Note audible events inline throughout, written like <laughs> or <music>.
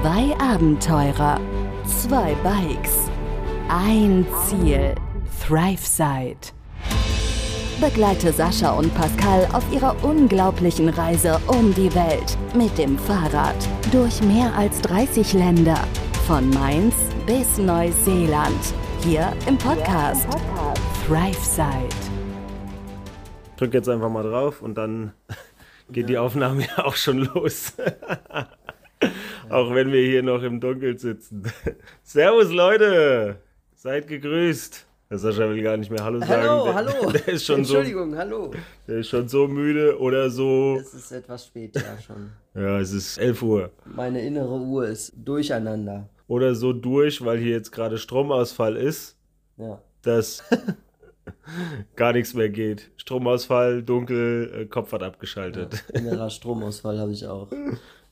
Zwei Abenteurer, zwei Bikes, ein Ziel. ThriveSide. Begleite Sascha und Pascal auf ihrer unglaublichen Reise um die Welt mit dem Fahrrad durch mehr als 30 Länder. Von Mainz bis Neuseeland. Hier im Podcast, ThriveSide. Drück jetzt einfach mal drauf und dann <laughs> geht die Aufnahme ja <laughs> auch schon los. <laughs> auch wenn wir hier noch im Dunkeln sitzen. <laughs> Servus Leute, seid gegrüßt. Der Sascha will gar nicht mehr Hallo sagen. Hallo, der, hallo. <laughs> Der ist schon Entschuldigung, hallo. so, der ist schon so müde oder so. Es ist etwas spät, ja schon. Ja, es ist 11 Uhr. Meine innere Uhr ist durcheinander. Oder so durch, weil hier jetzt gerade Stromausfall ist, Ja. dass <laughs> gar nichts mehr geht. Stromausfall, dunkel, äh, Kopf hat abgeschaltet. Innerer Stromausfall habe ich auch.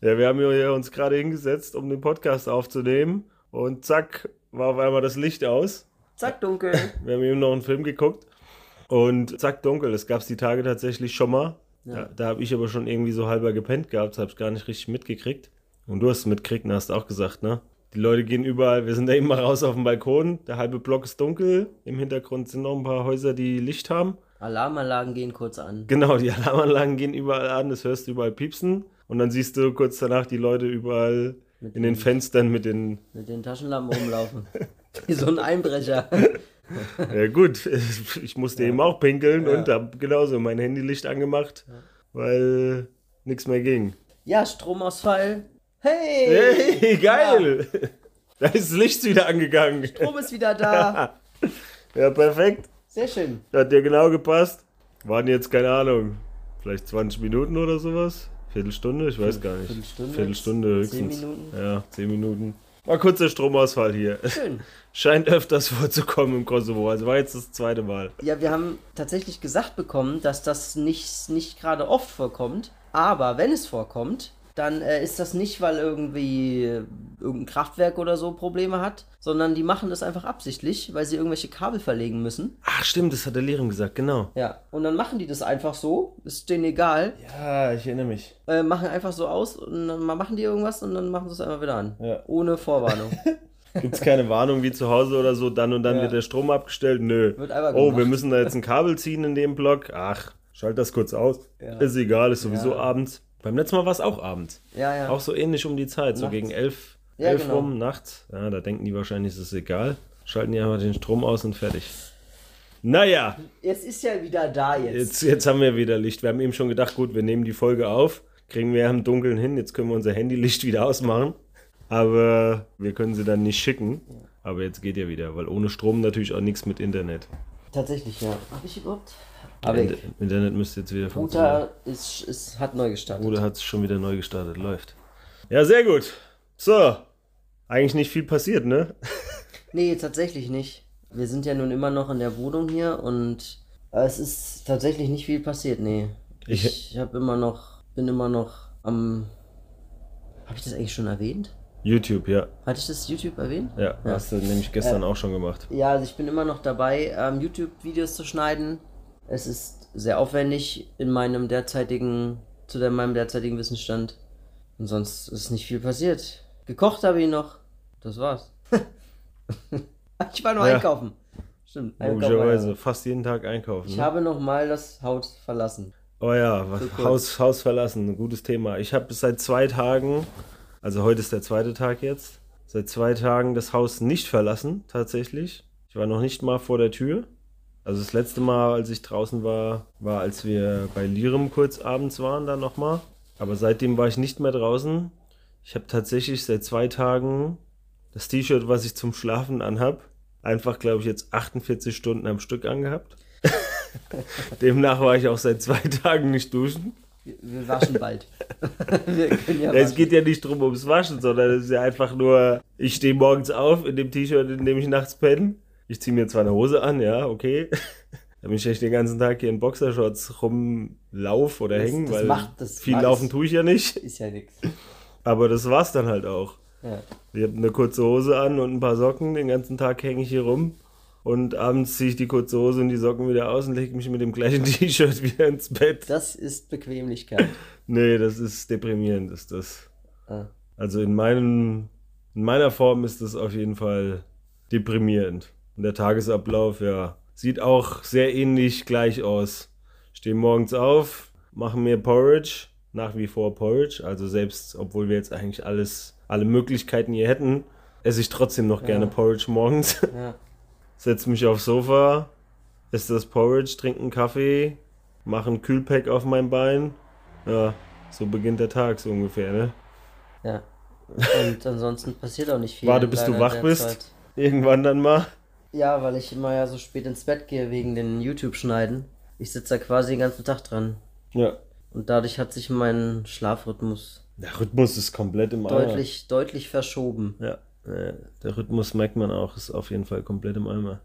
Ja, wir haben hier uns gerade hingesetzt, um den Podcast aufzunehmen. Und zack, war auf einmal das Licht aus. Zack, dunkel. <laughs> Wir haben eben noch einen Film geguckt. Und zack, dunkel. Das gab es die Tage tatsächlich schon mal. Ja. Da, da habe ich aber schon irgendwie so halber gepennt gehabt. Das habe ich gar nicht richtig mitgekriegt. Und du hast es mitgekriegt und hast auch gesagt, ne? Die Leute gehen überall. Wir sind da eben mal raus auf dem Balkon. Der halbe Block ist dunkel. Im Hintergrund sind noch ein paar Häuser, die Licht haben. Alarmanlagen gehen kurz an. Genau, die <laughs> Alarmanlagen gehen überall an. Das hörst du überall piepsen. Und dann siehst du kurz danach die Leute überall in den den- Fenstern mit den Mit den Taschenlampen rumlaufen. <laughs> Wie so ein Einbrecher. Ja gut, ich musste eben auch pinkeln Ja. und habe genauso mein Handylicht angemacht, weil nichts mehr ging. Ja, Stromausfall. Hey! Hey, geil! Da ist das Licht wieder angegangen. Strom ist wieder da. <laughs> Ja, perfekt. Sehr schön. Hat dir genau gepasst. Waren jetzt, keine Ahnung, vielleicht 20 Minuten oder sowas? Viertelstunde? Ich weiß gar nicht. Viertelstunde? Viertelstunde Zehn höchstens. Minuten? Ja, 10 Minuten. War kurzer Stromausfall hier. Schön. <laughs> Scheint öfters vorzukommen im Kosovo. Also war jetzt das zweite Mal. Ja, wir haben tatsächlich gesagt bekommen, dass das nicht, nicht gerade oft vorkommt. Aber wenn es vorkommt, dann äh, ist das nicht, weil irgendwie äh, irgendein Kraftwerk oder so Probleme hat, sondern die machen das einfach absichtlich, weil sie irgendwelche Kabel verlegen müssen. Ach stimmt, das hat der Lehrerin gesagt, genau. Ja, und dann machen die das einfach so, ist denen egal, Ja, ich erinnere mich. äh, machen einfach so aus und dann ma- machen die irgendwas und dann machen sie es einfach wieder an. Ja. Ohne Vorwarnung. <laughs> Gibt es keine Warnung wie zu Hause oder so, dann und dann Ja. wird der Strom abgestellt? Nö. Oh, wir müssen da jetzt ein Kabel ziehen in dem Block. Ach, schalt das kurz aus. Ja. Ist egal, ist sowieso abends. Beim letzten Mal war es auch abends. ja, ja. Auch so ähnlich um die Zeit, so Nachts. gegen elf, Ja, elf genau. rum nachts. Ja, da denken die wahrscheinlich, es ist egal. Schalten die einfach den Strom aus und fertig. Naja, Jetzt ist ja wieder da jetzt. jetzt, jetzt haben wir wieder Licht. Wir haben eben schon gedacht, gut, wir nehmen die Folge auf, kriegen wir im Dunkeln hin, jetzt können wir unser Handylicht <laughs> wieder ausmachen. Aber wir können sie dann nicht schicken. Aber jetzt geht ja wieder, weil ohne Strom natürlich auch nichts mit Internet. Tatsächlich, ja. Hab ich überhaupt? Aber Inter- Internet müsste jetzt wieder funktionieren. Router ist, ist, hat neu gestartet. Oder hat es schon wieder neu gestartet, läuft. Ja, sehr gut. So, eigentlich nicht viel passiert, ne? <laughs> Nee, tatsächlich nicht. Wir sind ja nun immer noch in der Wohnung hier und äh, es ist tatsächlich nicht viel passiert, nee. Ich- Ich, habe immer noch, bin immer noch am. Habe ich das eigentlich schon erwähnt? YouTube, ja. Hatte ich das YouTube erwähnt? Ja, hast du nämlich gestern auch schon gemacht. Ja, also ich bin immer noch dabei, ähm, YouTube-Videos zu schneiden. Es ist sehr aufwendig in meinem derzeitigen, zu meinem derzeitigen Wissensstand. Und sonst ist nicht viel passiert. Gekocht habe ich noch. Das war's. <laughs> ich war nur Ja. einkaufen. Stimmt. Logischerweise, fast jeden Tag einkaufen. Ich Ne? habe noch mal das Haus verlassen. Oh ja, So. Haus, Haus verlassen, ein gutes Thema. Ich habe seit zwei Tagen, also heute ist der zweite Tag jetzt, seit zwei Tagen das Haus nicht verlassen, tatsächlich. Ich war noch nicht mal vor der Tür. Also das letzte Mal, als ich draußen war, war, als wir bei Lirem kurz abends waren, dann nochmal. Aber seitdem war ich nicht mehr draußen. Ich habe tatsächlich seit zwei Tagen das T-Shirt, was ich zum Schlafen anhab, einfach, glaube ich, jetzt 48 Stunden am Stück angehabt. <laughs> Demnach war ich auch seit zwei Tagen nicht duschen. Wir, waschen bald. <laughs> wir ja Ja, es waschen. geht ja nicht drum ums Waschen, sondern es ist ja einfach nur, ich stehe morgens auf in dem T-Shirt, in dem ich nachts penne. Ich ziehe mir zwar eine Hose an, ja, okay. <laughs> Damit ich nicht den ganzen Tag hier in Boxershorts rumlauf oder Das- hängen, das weil macht- das viel macht- laufen tue ich ja nicht. <laughs> Ist ja nix. Aber das war's dann halt auch. Ja. Ich habe eine kurze Hose an und ein paar Socken. Den ganzen Tag hänge ich hier rum. Und abends ziehe ich die kurze Hose und die Socken wieder aus und lege mich mit dem gleichen <laughs> T-Shirt wieder ins Bett. Das ist Bequemlichkeit. Nee, das ist deprimierend, ist das. Ah. Also in, meinem, in meiner Form ist das auf jeden Fall deprimierend. Und der Tagesablauf, ja, sieht auch sehr ähnlich gleich aus. Stehe morgens auf, mache mir Porridge, nach wie vor Porridge. Also selbst, obwohl wir jetzt eigentlich alles, alle Möglichkeiten hier hätten, esse ich trotzdem noch Ja. gerne Porridge morgens. Ja. <laughs> Setze mich aufs Sofa, esse das Porridge, trinke einen Kaffee, mache ein Kühlpack auf mein Bein. Ja, so beginnt der Tag so ungefähr, ne? Ja. Und ansonsten passiert auch nicht viel. Warte, bis du wach bist. Zeit. Irgendwann dann mal. Ja, weil ich immer ja so spät ins Bett gehe wegen den YouTube-Schneiden. Ich sitze da quasi den ganzen Tag dran. Ja. Und dadurch hat sich mein Schlafrhythmus Der Rhythmus ist komplett im Eimer. deutlich, deutlich verschoben. Ja, äh, der Rhythmus merkt man auch, ist auf jeden Fall komplett im Eimer.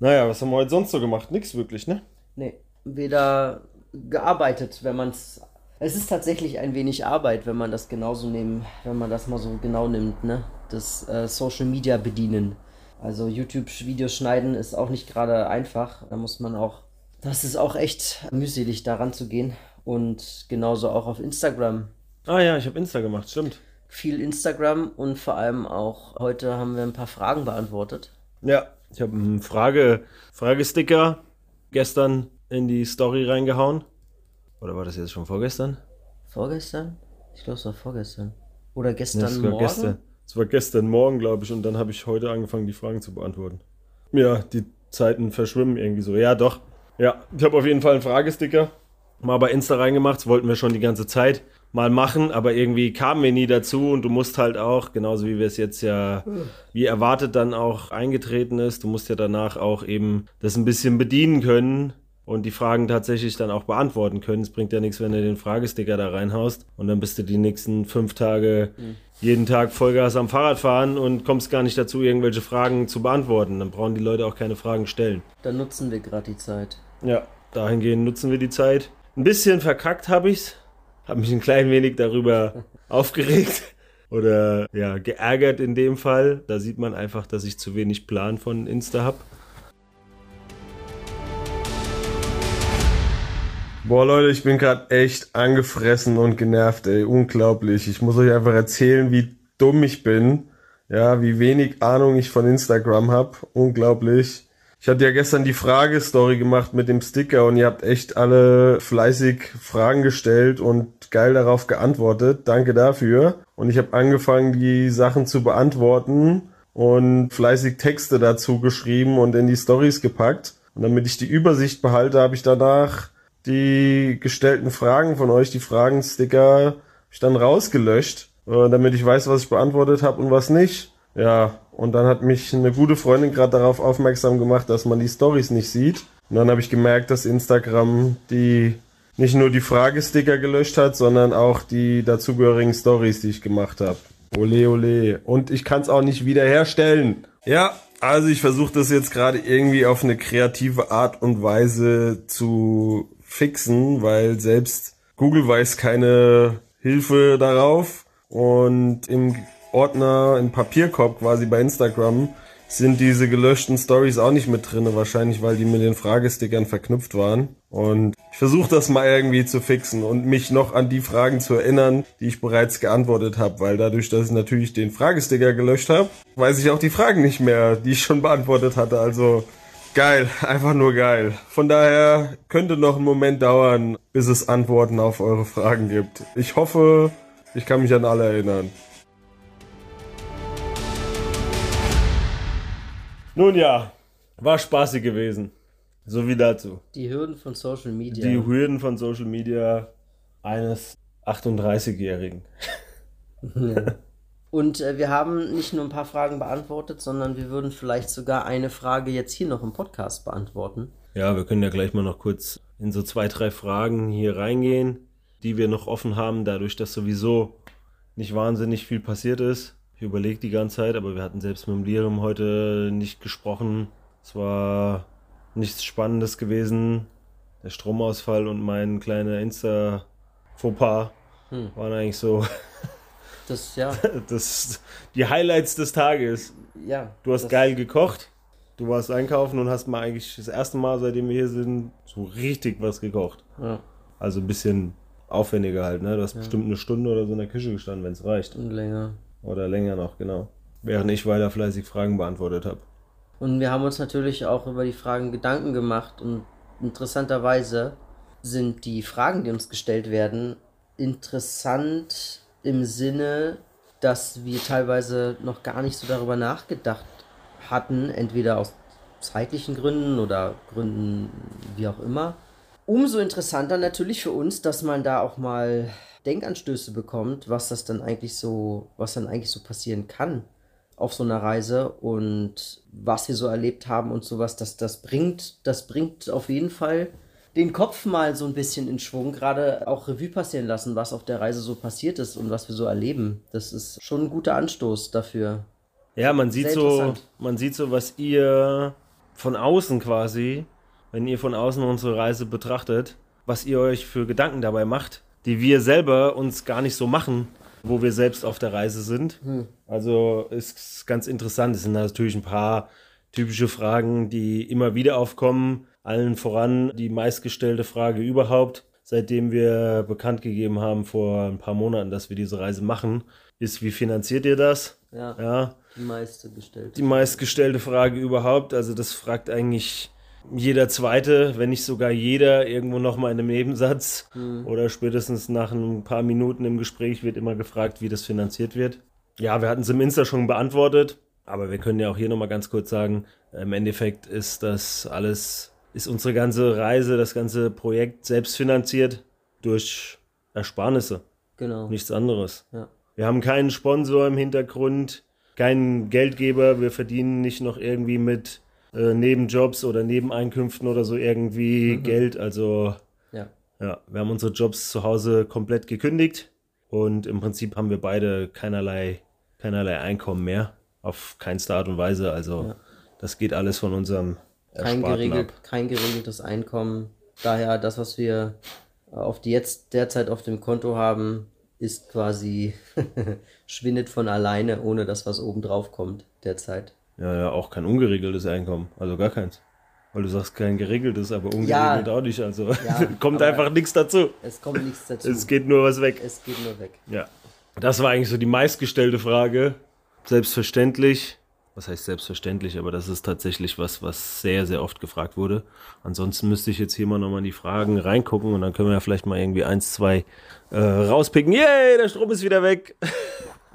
Naja, was haben wir heute sonst so gemacht? Nix wirklich, ne? Nee, weder gearbeitet, wenn man es. Es ist tatsächlich ein wenig Arbeit, wenn man das genauso nehmen, wenn man das mal so genau nimmt, ne? Das äh, Social Media bedienen. Also YouTube-Videos schneiden ist auch nicht gerade einfach. Da muss man auch. Das ist auch echt mühselig, daran zu gehen. Und genauso auch auf Instagram. Ah ja, ich habe Insta gemacht, stimmt. Viel Instagram und vor allem auch heute haben wir ein paar Fragen beantwortet. Ja, ich habe einen Frage, Fragesticker gestern in die Story reingehauen. Oder war das jetzt schon vorgestern? Vorgestern? Ich glaube, es war vorgestern. Oder Ja, gestern war Morgen? gestern. Es war gestern Morgen, glaube ich, und dann habe ich heute angefangen, die Fragen zu beantworten. Ja, die Zeiten verschwimmen irgendwie so. Ja, doch. Ja, ich habe auf jeden Fall einen Fragesticker mal bei Insta reingemacht. Das wollten wir schon die ganze Zeit mal machen, aber irgendwie kamen wir nie dazu und du musst halt auch, genauso wie wir es jetzt ja, wie erwartet dann auch eingetreten ist, du musst ja danach auch eben das ein bisschen bedienen können und die Fragen tatsächlich dann auch beantworten können. Es bringt ja nichts, wenn du den Fragesticker da reinhaust und dann bist du die nächsten fünf Tage jeden Tag Vollgas am Fahrrad fahren und kommst gar nicht dazu, irgendwelche Fragen zu beantworten. Dann brauchen die Leute auch keine Fragen stellen. Dann nutzen wir gerade die Zeit. Ja, dahingehend nutzen wir die Zeit. Ein bisschen verkackt habe ich's. Habe mich ein klein wenig darüber <laughs> aufgeregt oder ja, geärgert in dem Fall. Da sieht man einfach, dass ich zu wenig Plan von Insta habe. Boah, Leute, ich bin gerade echt angefressen und genervt, ey. Unglaublich. Ich muss euch einfach erzählen, wie dumm ich bin. Ja, wie wenig Ahnung ich von Instagram habe. Unglaublich. Ich hatte ja gestern die Fragestory gemacht mit dem Sticker und ihr habt echt alle fleißig Fragen gestellt und geil darauf geantwortet. Danke dafür. Und ich habe angefangen, die Sachen zu beantworten und fleißig Texte dazu geschrieben und in die Stories gepackt. Und damit ich die Übersicht behalte, habe ich danach die gestellten Fragen von euch, die Fragensticker, ich dann rausgelöscht, äh, damit ich weiß, was ich beantwortet habe und was nicht. Ja, und dann hat mich eine gute Freundin gerade darauf aufmerksam gemacht, dass man die Stories nicht sieht. Und dann habe ich gemerkt, dass Instagram die nicht nur die Fragesticker gelöscht hat, sondern auch die dazugehörigen Stories, die ich gemacht habe. Ole, ole. Und ich kann es auch nicht wiederherstellen. Ja, also ich versuche das jetzt gerade irgendwie auf eine kreative Art und Weise zu fixen, weil selbst Google weiß keine Hilfe darauf. Und im Ordner, im Papierkorb quasi bei Instagram sind diese gelöschten Stories auch nicht mit drinne, wahrscheinlich weil die mit den Fragestickern verknüpft waren. Und ich versuche das mal irgendwie zu fixen und mich noch an die Fragen zu erinnern, die ich bereits geantwortet habe, weil dadurch, dass ich natürlich den Fragesticker gelöscht habe, weiß ich auch die Fragen nicht mehr, die ich schon beantwortet hatte. Also geil, <laughs> einfach nur geil. Von daher könnte noch ein Moment dauern, bis es Antworten auf eure Fragen gibt. Ich hoffe, ich kann mich an alle erinnern. Nun ja, war spaßig gewesen. So wie dazu. Die Hürden von Social Media. Die Hürden von Social Media eines 38-Jährigen. <laughs> Und äh, wir haben nicht nur ein paar Fragen beantwortet, sondern wir würden vielleicht sogar eine Frage jetzt hier noch im Podcast beantworten. Ja, wir können ja gleich mal noch kurz in so zwei, drei Fragen hier reingehen, die wir noch offen haben, dadurch, dass sowieso nicht wahnsinnig viel passiert ist. Ich überlege die ganze Zeit, aber wir hatten selbst mit dem Lirum heute nicht gesprochen. Es war nichts Spannendes gewesen. Der Stromausfall und mein kleiner Insta-Fauxpas Hm. waren eigentlich so Das, ja, <laughs> das, die Highlights des Tages. ja. Du hast geil gekocht. Du warst einkaufen und hast mal eigentlich das erste Mal, seitdem wir hier sind, so richtig was gekocht. Ja. Also ein bisschen aufwendiger halt, ne? Du hast bestimmt eine Stunde oder so in der Küche gestanden, wenn es reicht. Und länger. Oder länger noch, genau. Während ich weiter fleißig Fragen beantwortet habe. Und wir haben uns natürlich auch über die Fragen Gedanken gemacht und interessanterweise sind die Fragen, die uns gestellt werden, interessant im Sinne, dass wir teilweise noch gar nicht so darüber nachgedacht hatten, entweder aus zeitlichen Gründen oder Gründen wie auch immer. Umso interessanter natürlich für uns, dass man da auch mal Denkanstöße bekommt, was das dann eigentlich so, was dann eigentlich so passieren kann auf so einer Reise und was wir so erlebt haben und sowas, das, das bringt, das bringt auf jeden Fall den Kopf mal so ein bisschen in Schwung, gerade auch Revue passieren lassen, was auf der Reise so passiert ist und was wir so erleben. Das ist schon ein guter Anstoß dafür. Ja, man sieht so, man sieht so, was ihr von außen quasi, wenn ihr von außen unsere Reise betrachtet, was ihr euch für Gedanken dabei macht, die wir selber uns gar nicht so machen, wo wir selbst auf der Reise sind. Also ist ganz interessant. Es sind natürlich ein paar typische Fragen, die immer wieder aufkommen. Allen voran die meistgestellte Frage überhaupt, seitdem wir bekannt gegeben haben vor ein paar Monaten, dass wir diese Reise machen, ist, wie finanziert ihr das? Ja, Ja, die meiste gestellt. die meistgestellte Frage überhaupt. Also das fragt eigentlich jeder Zweite, wenn nicht sogar jeder, irgendwo nochmal in einem Nebensatz oder spätestens nach ein paar Minuten im Gespräch wird immer gefragt, wie das finanziert wird. Ja, wir hatten es im Insta schon beantwortet, aber wir können ja auch hier nochmal ganz kurz sagen, im Endeffekt ist das alles, ist unsere ganze Reise, das ganze Projekt selbst finanziert durch Ersparnisse, Genau. nichts anderes. Ja. Wir haben keinen Sponsor im Hintergrund, keinen Geldgeber. Wir verdienen nicht noch irgendwie mit äh, Nebenjobs oder Nebeneinkünften oder so irgendwie Geld. Also Ja. ja, wir haben unsere Jobs zu Hause komplett gekündigt und im Prinzip haben wir beide keinerlei, keinerlei Einkommen mehr. Auf keinste Art und Weise. Also Ja. das geht alles von unserem kein, geregelt, kein geregeltes Einkommen. Daher das, was wir auf die jetzt derzeit auf dem Konto haben, ist quasi <laughs> schwindet von alleine, ohne dass was oben drauf kommt derzeit. Ja, ja, auch kein ungeregeltes Einkommen. Also gar keins. Weil du sagst kein geregeltes, aber ungeregelt auch nicht. Also Ja, <laughs> kommt einfach nichts dazu. Es kommt nichts <laughs> dazu. Es geht nur was weg. es geht nur weg. Ja. Das war eigentlich so die meistgestellte Frage. Selbstverständlich. Was heißt selbstverständlich, aber das ist tatsächlich was, was sehr, sehr oft gefragt wurde. Ansonsten müsste ich jetzt hier mal nochmal in die Fragen reingucken und dann können wir ja vielleicht mal irgendwie eins, zwei äh, rauspicken. Yay, der Strom ist wieder weg. <laughs>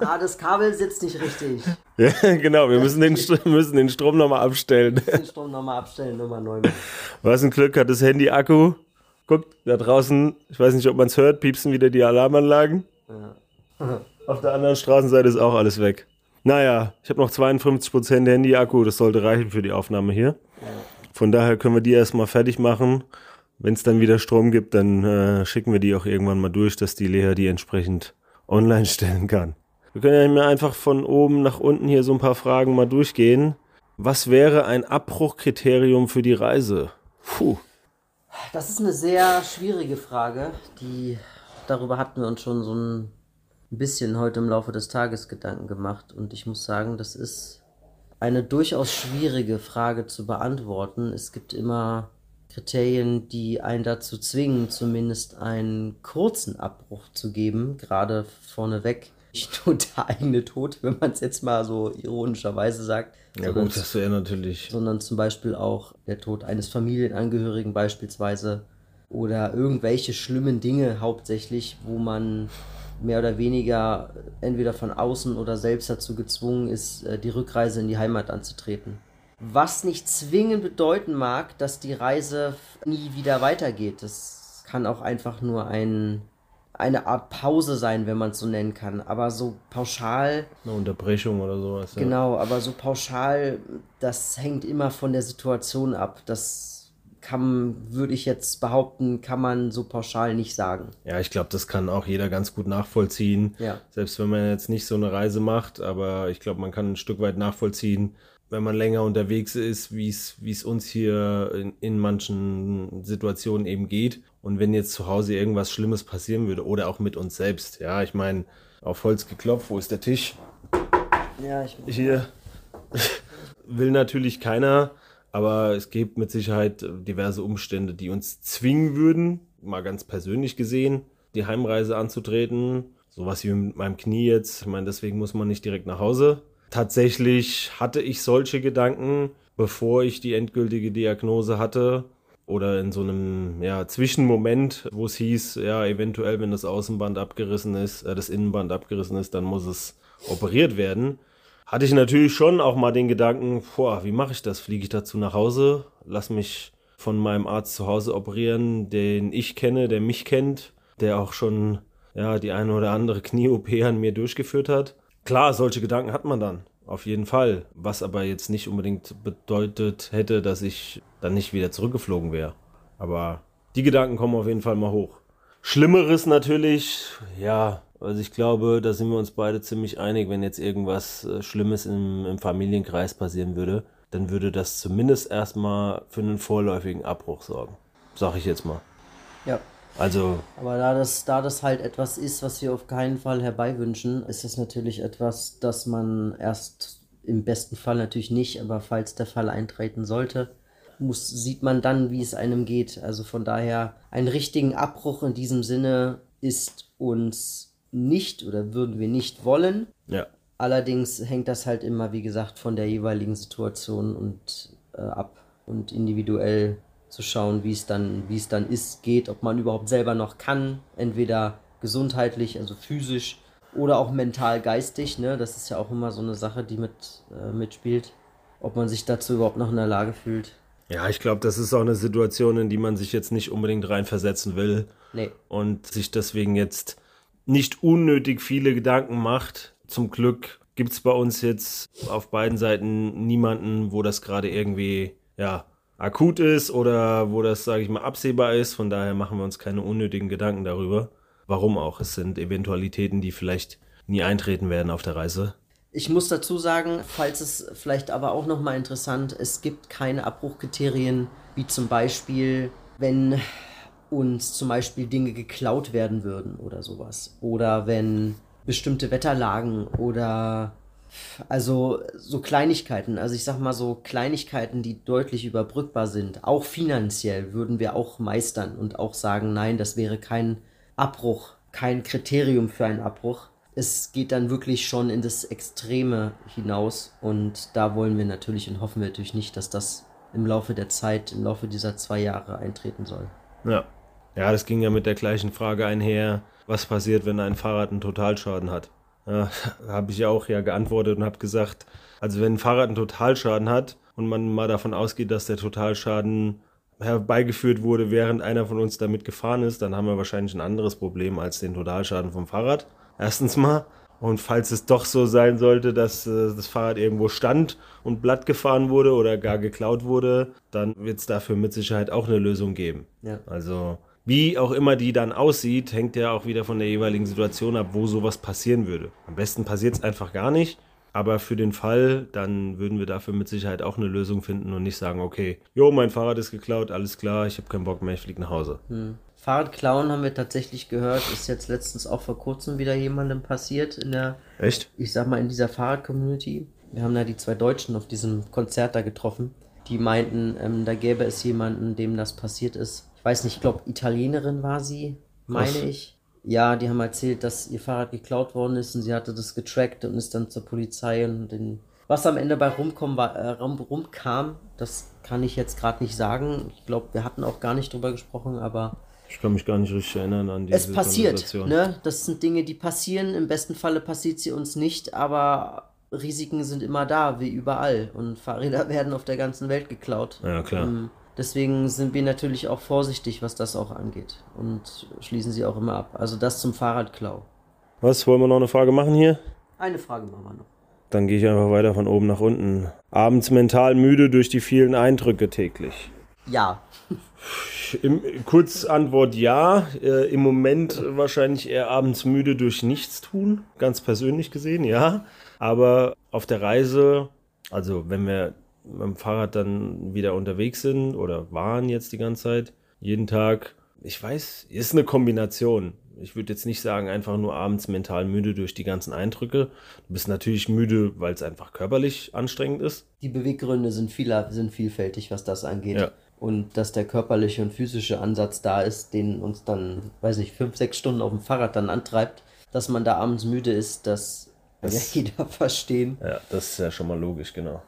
Ah, das Kabel sitzt nicht richtig. ja, genau, wir müssen den, müssen den Strom nochmal abstellen. Den Strom nochmal abstellen, Nummer 9. Was ein Glück hat das Handy Akku. Guckt, da draußen, ich weiß nicht, ob man es hört, piepsen wieder die Alarmanlagen. Auf der anderen Straßenseite ist auch alles weg. Naja, ich habe noch 52% Handy-Akku, das sollte reichen für die Aufnahme hier. Von daher können wir die erstmal fertig machen. Wenn es dann wieder Strom gibt, dann äh, schicken wir die auch irgendwann mal durch, dass die Lea die entsprechend online <laughs> stellen kann. Wir können ja mal einfach von oben nach unten hier so ein paar Fragen mal durchgehen. Was wäre ein Abbruchkriterium für die Reise? Puh. Das ist eine sehr schwierige Frage, die darüber hatten wir uns schon so ein bisschen heute im Laufe des Tages Gedanken gemacht und ich muss sagen, das ist eine durchaus schwierige Frage zu beantworten. Es gibt immer Kriterien, die einen dazu zwingen, zumindest einen kurzen Abbruch zu geben, gerade vorneweg. Nicht nur der eigene Tod, wenn man es jetzt mal so ironischerweise sagt, Ja sondern gut, das wäre natürlich. sondern zum Beispiel auch der Tod eines Familienangehörigen beispielsweise oder irgendwelche schlimmen Dinge hauptsächlich, wo man mehr oder weniger entweder von außen oder selbst dazu gezwungen ist, äh, die Rückreise in die Heimat anzutreten. Was nicht zwingend bedeuten mag, dass die Reise nie wieder weitergeht. Das kann auch einfach nur ein, eine Art Pause sein, wenn man es so nennen kann. Aber so pauschal Eine Unterbrechung oder sowas. Ja. Genau, aber so pauschal, das hängt immer von der Situation ab. Das kann, würde ich jetzt behaupten, kann man so pauschal nicht sagen. Ja, ich glaube, das kann auch jeder ganz gut nachvollziehen. Ja. Selbst wenn man jetzt nicht so eine Reise macht, aber ich glaube, man kann ein Stück weit nachvollziehen, wenn man länger unterwegs ist, wie es wie es uns hier in, in manchen Situationen eben geht. Und wenn jetzt zu Hause irgendwas Schlimmes passieren würde oder auch mit uns selbst. Ja, ich meine, auf Holz geklopft, wo ist der Tisch? Ja, ich, Hier <laughs> will natürlich keiner, aber es gibt mit Sicherheit diverse Umstände, die uns zwingen würden, mal ganz persönlich gesehen, die Heimreise anzutreten. Sowas wie mit meinem Knie jetzt. Ich meine, deswegen muss man nicht direkt nach Hause. Tatsächlich hatte ich solche Gedanken, bevor ich die endgültige Diagnose hatte. Oder in so einem ja, Zwischenmoment, wo es hieß, ja, eventuell, wenn das Außenband abgerissen ist, äh, das Innenband abgerissen ist, dann muss es operiert werden. Hatte ich natürlich schon auch mal den Gedanken, boah, wie mache ich das? Fliege ich dazu nach Hause? Lass mich von meinem Arzt zu Hause operieren, den ich kenne, der mich kennt, der auch schon ja, die eine oder andere Knie-OP an mir durchgeführt hat. Klar, solche Gedanken hat man dann. Auf jeden Fall. Was aber jetzt nicht unbedingt bedeutet hätte, dass ich dann nicht wieder zurückgeflogen wäre. Aber die Gedanken kommen auf jeden Fall mal hoch. Schlimmeres natürlich, ja, also ich glaube, da sind wir uns beide ziemlich einig, wenn jetzt irgendwas äh, Schlimmes im, im Familienkreis passieren würde, dann würde das zumindest erstmal für einen vorläufigen Abbruch sorgen. Sag ich jetzt mal. Ja. Also. Aber da das, da das halt etwas ist, was wir auf keinen Fall herbeiwünschen, ist es natürlich etwas, das man erst im besten Fall natürlich nicht, aber falls der Fall eintreten sollte, muss, sieht man dann, wie es einem geht. Also von daher, einen richtigen Abbruch in diesem Sinne ist uns nicht oder würden wir nicht wollen. Ja. Allerdings hängt das halt immer, wie gesagt, von der jeweiligen Situation und äh, ab und individuell zu schauen, wie es dann, wie es dann ist, geht, ob man überhaupt selber noch kann, entweder gesundheitlich, also physisch oder auch mental, geistig. Ne? Das ist ja auch immer so eine Sache, die mit äh, mitspielt, ob man sich dazu überhaupt noch in der Lage fühlt. Ja, ich glaube, das ist auch eine Situation, in die man sich jetzt nicht unbedingt reinversetzen will. Nee. Und sich deswegen jetzt nicht unnötig viele Gedanken macht. Zum Glück gibt es bei uns jetzt auf beiden Seiten niemanden, wo das gerade irgendwie, ja, akut ist oder wo das, sage ich mal, absehbar ist. Von daher machen wir uns keine unnötigen Gedanken darüber. Warum auch? Es sind Eventualitäten, die vielleicht nie eintreten werden auf der Reise. Ich muss dazu sagen, falls es vielleicht aber auch nochmal interessant, es gibt keine Abbruchkriterien, wie zum Beispiel, wenn uns zum Beispiel Dinge geklaut werden würden oder sowas. Oder wenn bestimmte Wetterlagen oder also so Kleinigkeiten, also ich sag mal so Kleinigkeiten, die deutlich überbrückbar sind, auch finanziell würden wir auch meistern und auch sagen, nein, das wäre kein Abbruch, kein Kriterium für einen Abbruch. Es geht dann wirklich schon in das Extreme hinaus und da wollen wir natürlich und hoffen wir natürlich nicht, dass das im Laufe der Zeit, im Laufe dieser zwei Jahre eintreten soll. Ja. Ja, das ging ja mit der gleichen Frage einher, was passiert, wenn ein Fahrrad einen Totalschaden hat. Ja, <laughs> habe ich ja auch ja geantwortet und habe gesagt, also wenn ein Fahrrad einen Totalschaden hat und man mal davon ausgeht, dass der Totalschaden herbeigeführt wurde, während einer von uns damit gefahren ist, dann haben wir wahrscheinlich ein anderes Problem als den Totalschaden vom Fahrrad. Erstens mal. Und falls es doch so sein sollte, dass äh, das Fahrrad irgendwo stand und blatt gefahren wurde oder gar geklaut wurde, dann wird es dafür mit Sicherheit auch eine Lösung geben. Ja. Also wie auch immer die dann aussieht, hängt ja auch wieder von der jeweiligen Situation ab, wo sowas passieren würde. Am besten passiert es einfach gar nicht. Aber für den Fall, dann würden wir dafür mit Sicherheit auch eine Lösung finden und nicht sagen, okay, jo, mein Fahrrad ist geklaut, alles klar, ich habe keinen Bock mehr, ich fliege nach Hause. Hm. Fahrrad klauen haben wir tatsächlich gehört, ist jetzt letztens auch vor kurzem wieder jemandem passiert in der, Echt? ich sag mal, in dieser Fahrrad-Community. Wir haben da die zwei Deutschen auf diesem Konzert da getroffen, die meinten, ähm, da gäbe es jemanden, dem das passiert ist. Ich weiß nicht, ich glaube, Italienerin war sie, meine Was? ich. Ja, die haben erzählt, dass ihr Fahrrad geklaut worden ist und sie hatte das getrackt und ist dann zur Polizei und den. Was am Ende bei rumkommen war, äh, rum, rumkam, das kann ich jetzt gerade nicht sagen. Ich glaube, wir hatten auch gar nicht drüber gesprochen, aber Ich kann mich gar nicht richtig erinnern an diese es passiert. Ne? Das sind Dinge, die passieren. Im besten Falle passiert sie uns nicht, aber Risiken sind immer da, wie überall. Und Fahrräder <laughs> werden auf der ganzen Welt geklaut. Ja, klar. Ähm, Deswegen sind wir natürlich auch vorsichtig, was das auch angeht. Und schließen sie auch immer ab. Also das zum Fahrradklau. Was, wollen wir noch eine Frage machen hier? Eine Frage machen wir noch. Dann gehe ich einfach weiter von oben nach unten. Abends mental müde durch die vielen Eindrücke täglich. Ja. <laughs> Im, Kurzantwort ja. Äh, Im Moment wahrscheinlich eher abends müde durch Nichtstun. Ganz persönlich gesehen, ja. Aber auf der Reise, also wenn wir mit dem Fahrrad dann wieder unterwegs sind oder waren jetzt die ganze Zeit, jeden Tag, ich weiß, ist eine Kombination. Ich würde jetzt nicht sagen, einfach nur abends mental müde durch die ganzen Eindrücke. Du bist natürlich müde, weil es einfach körperlich anstrengend ist. Die Beweggründe sind, vieler, sind vielfältig, was das angeht. Ja. und dass der körperliche und physische Ansatz da ist, den uns dann, weiß ich, fünf, sechs Stunden auf dem Fahrrad dann antreibt, dass man da abends müde ist, das, das <laughs> ja jeder verstehen. Ja, das ist ja schon mal logisch, genau.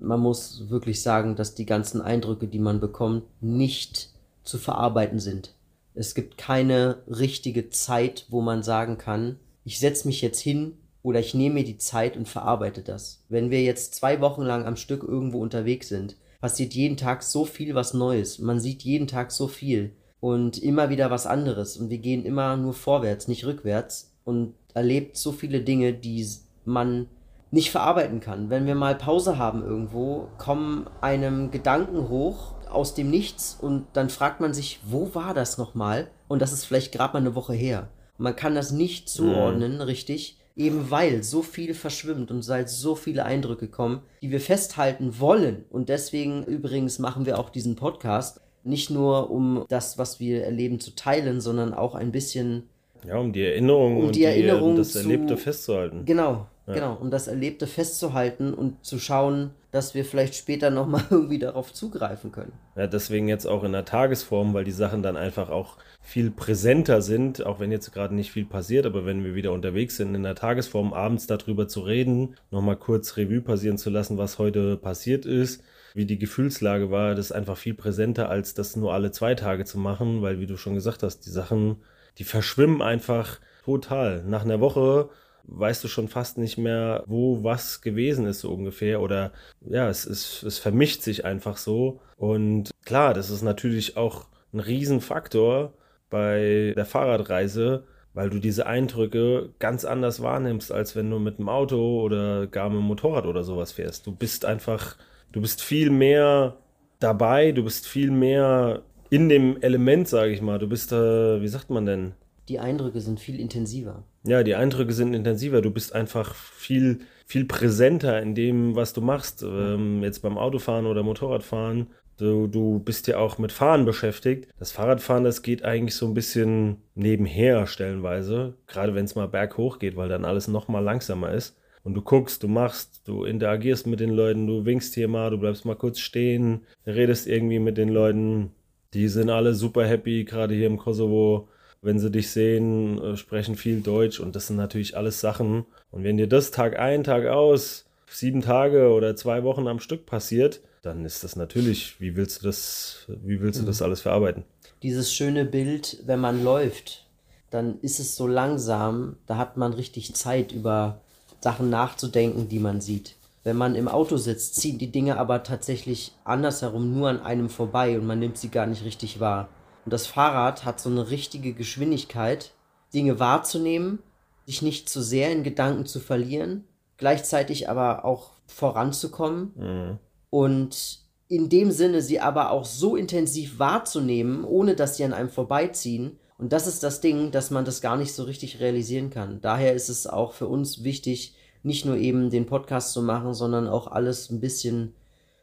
Man muss wirklich sagen, dass die ganzen Eindrücke, die man bekommt, nicht zu verarbeiten sind. Es gibt keine richtige Zeit, wo man sagen kann, ich setze mich jetzt hin oder ich nehme mir die Zeit und verarbeite das. Wenn wir jetzt zwei Wochen lang am Stück irgendwo unterwegs sind, passiert jeden Tag so viel was Neues. Man sieht jeden Tag so viel und immer wieder was anderes. Und wir gehen immer nur vorwärts, nicht rückwärts und erlebt so viele Dinge, die man nicht verarbeiten kann. Wenn wir mal Pause haben irgendwo, kommen einem Gedanken hoch aus dem Nichts und dann fragt man sich, wo war das nochmal? Und das ist vielleicht gerade mal eine Woche her. Man kann das nicht zuordnen, mhm. richtig eben weil so viel verschwimmt und seit so viele Eindrücke kommen, die wir festhalten wollen. Und deswegen übrigens machen wir auch diesen Podcast, nicht nur um das, was wir erleben, zu teilen, sondern auch ein bisschen. Ja, um die Erinnerung um und, die, um das Erlebte zu, festzuhalten. Genau, ja. genau, um das Erlebte festzuhalten und zu schauen, dass wir vielleicht später nochmal <laughs> irgendwie darauf zugreifen können. Ja, deswegen jetzt auch in der Tagesform, weil die Sachen dann einfach auch viel präsenter sind, auch wenn jetzt gerade nicht viel passiert, aber wenn wir wieder unterwegs sind, in der Tagesform abends darüber zu reden, nochmal kurz Revue passieren zu lassen, was heute passiert ist, wie die Gefühlslage war, das ist einfach viel präsenter, als das nur alle zwei Tage zu machen, weil wie du schon gesagt hast, die Sachen, die verschwimmen einfach total. Nach einer Woche weißt du schon fast nicht mehr, wo was gewesen ist, so ungefähr. Oder ja, es, ist, es vermischt sich einfach so. Und klar, das ist natürlich auch ein Riesenfaktor bei der Fahrradreise, weil du diese Eindrücke ganz anders wahrnimmst, als wenn du mit dem Auto oder gar mit dem Motorrad oder sowas fährst. Du bist einfach, du bist viel mehr dabei, du bist viel mehr in dem Element, sage ich mal. Du bist, äh, wie sagt man denn? Die Eindrücke sind viel intensiver. Ja, die Eindrücke sind intensiver. Du bist einfach viel, viel präsenter in dem, was du machst. Ähm, jetzt beim Autofahren oder Motorradfahren. Du, du bist ja auch mit Fahren beschäftigt. Das Fahrradfahren, das geht eigentlich so ein bisschen nebenher stellenweise. Gerade wenn es mal berghoch geht, weil dann alles noch mal langsamer ist. Und du guckst, du machst, du interagierst mit den Leuten, du winkst hier mal, du bleibst mal kurz stehen, redest irgendwie mit den Leuten. Die sind alle super happy, gerade hier im Kosovo wenn sie dich sehen, äh, sprechen viel Deutsch und das sind natürlich alles Sachen. Und wenn dir das Tag ein, Tag aus, sieben Tage oder zwei Wochen am Stück passiert, dann ist das natürlich, wie willst du das, wie willst du das mhm. alles verarbeiten? Dieses schöne Bild, wenn man läuft, dann ist es so langsam, da hat man richtig Zeit, über Sachen nachzudenken, die man sieht. Wenn man im Auto sitzt, ziehen die Dinge aber tatsächlich andersherum nur an einem vorbei und man nimmt sie gar nicht richtig wahr. Und das Fahrrad hat so eine richtige Geschwindigkeit, Dinge wahrzunehmen, sich nicht zu sehr in Gedanken zu verlieren, gleichzeitig aber auch voranzukommen mhm. und in dem Sinne sie aber auch so intensiv wahrzunehmen, ohne dass sie an einem vorbeiziehen. Und das ist das Ding, dass man das gar nicht so richtig realisieren kann. Daher ist es auch für uns wichtig, nicht nur eben den Podcast zu machen, sondern auch alles ein bisschen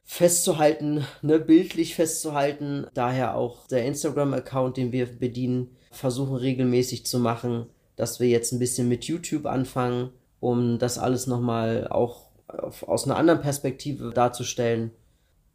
festzuhalten, ne, bildlich festzuhalten. Daher auch der Instagram-Account, den wir bedienen, versuchen regelmäßig zu machen, dass wir jetzt ein bisschen mit YouTube anfangen, um das alles nochmal auch aus einer anderen Perspektive darzustellen.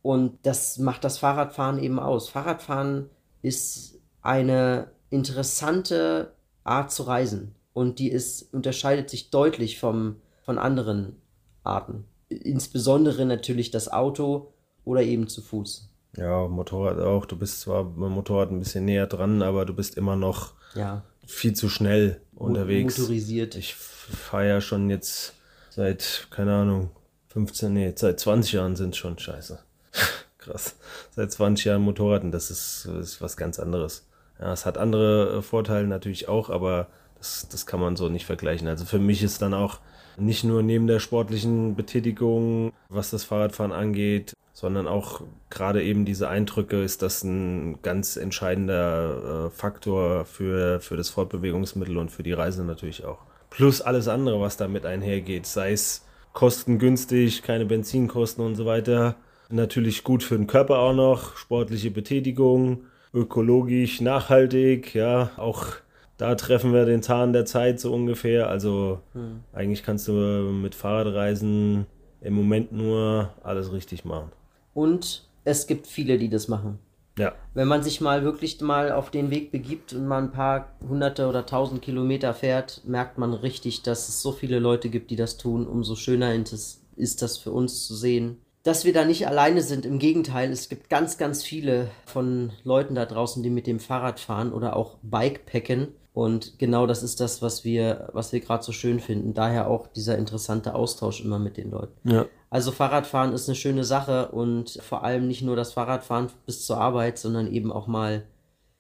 Und das macht das Fahrradfahren eben aus. Fahrradfahren ist eine interessante Art zu reisen und die ist, unterscheidet sich deutlich vom, von anderen Arten insbesondere natürlich das Auto oder eben zu Fuß. Ja, Motorrad auch. Du bist zwar beim Motorrad ein bisschen näher dran, aber du bist immer noch ja. viel zu schnell unterwegs. Motorisiert. Ich fahre ja schon jetzt seit, keine Ahnung, 15, nee, seit 20 Jahren sind es schon scheiße. <laughs> Krass. Seit 20 Jahren Motorrad und das ist, ist was ganz anderes. Ja, es hat andere Vorteile natürlich auch, aber das, das kann man so nicht vergleichen. Also für mich ist dann auch nicht nur neben der sportlichen Betätigung, was das Fahrradfahren angeht, sondern auch gerade eben diese Eindrücke ist das ein ganz entscheidender äh, Faktor für, für das Fortbewegungsmittel und für die Reise natürlich auch. Plus alles andere, was damit einhergeht, sei es kostengünstig, keine Benzinkosten und so weiter. Natürlich gut für den Körper auch noch, sportliche Betätigung, ökologisch, nachhaltig, ja, auch da treffen wir den Zahn der Zeit so ungefähr. Also hm. eigentlich kannst du mit Fahrradreisen im Moment nur alles richtig machen. Und es gibt viele, die das machen. Ja. Wenn man sich mal wirklich mal auf den Weg begibt und mal ein paar hunderte oder tausend Kilometer fährt, merkt man richtig, dass es so viele Leute gibt, die das tun. Umso schöner ist das für uns zu sehen, dass wir da nicht alleine sind. Im Gegenteil, es gibt ganz, ganz viele von Leuten da draußen, die mit dem Fahrrad fahren oder auch Bikepacken. Und genau das ist das, was wir, was wir gerade so schön finden. Daher auch dieser interessante Austausch immer mit den Leuten. Ja. Also Fahrradfahren ist eine schöne Sache und vor allem nicht nur das Fahrradfahren bis zur Arbeit, sondern eben auch mal,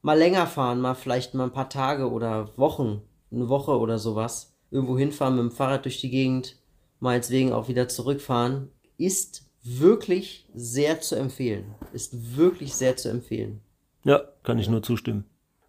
mal länger fahren, mal vielleicht mal ein paar Tage oder Wochen, eine Woche oder sowas. Irgendwo hinfahren mit dem Fahrrad durch die Gegend, meinetwegen auch wieder zurückfahren, ist wirklich sehr zu empfehlen. Ist wirklich sehr zu empfehlen. Ja, kann ich nur zustimmen.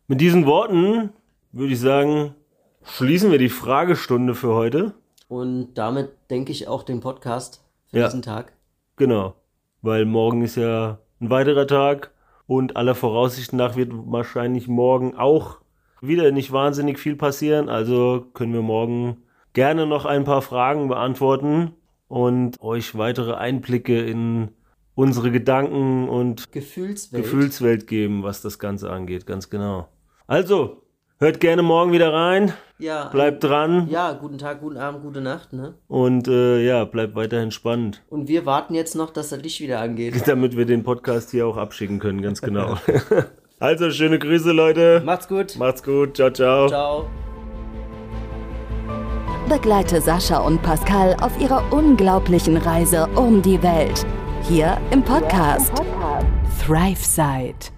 Mit diesen Worten würde ich sagen, schließen wir die Fragestunde für heute. Und damit denke ich auch den Podcast für Ja. diesen Tag. Genau. Weil morgen ist ja ein weiterer Tag und aller Voraussicht nach wird wahrscheinlich morgen auch wieder nicht wahnsinnig viel passieren. Also können wir morgen gerne noch ein paar Fragen beantworten und euch weitere Einblicke in unsere Gedanken und Gefühlswelt. Gefühlswelt geben, was das Ganze angeht. Ganz genau. Also, hört gerne morgen wieder rein. ja, Bleibt dran. Ja, guten Tag, guten Abend, gute Nacht, ne? Und äh, ja, bleibt weiterhin spannend, Und wir warten jetzt noch, dass das Licht wieder angeht. <laughs> damit wir den Podcast hier auch abschicken können, ganz genau. <laughs> also, schöne Grüße, Leute. Macht's gut. Macht's gut. Ciao, ciao. Ciao. Begleite Sascha und Pascal auf ihrer unglaublichen Reise um die Welt. Hier im Podcast ThriveSide.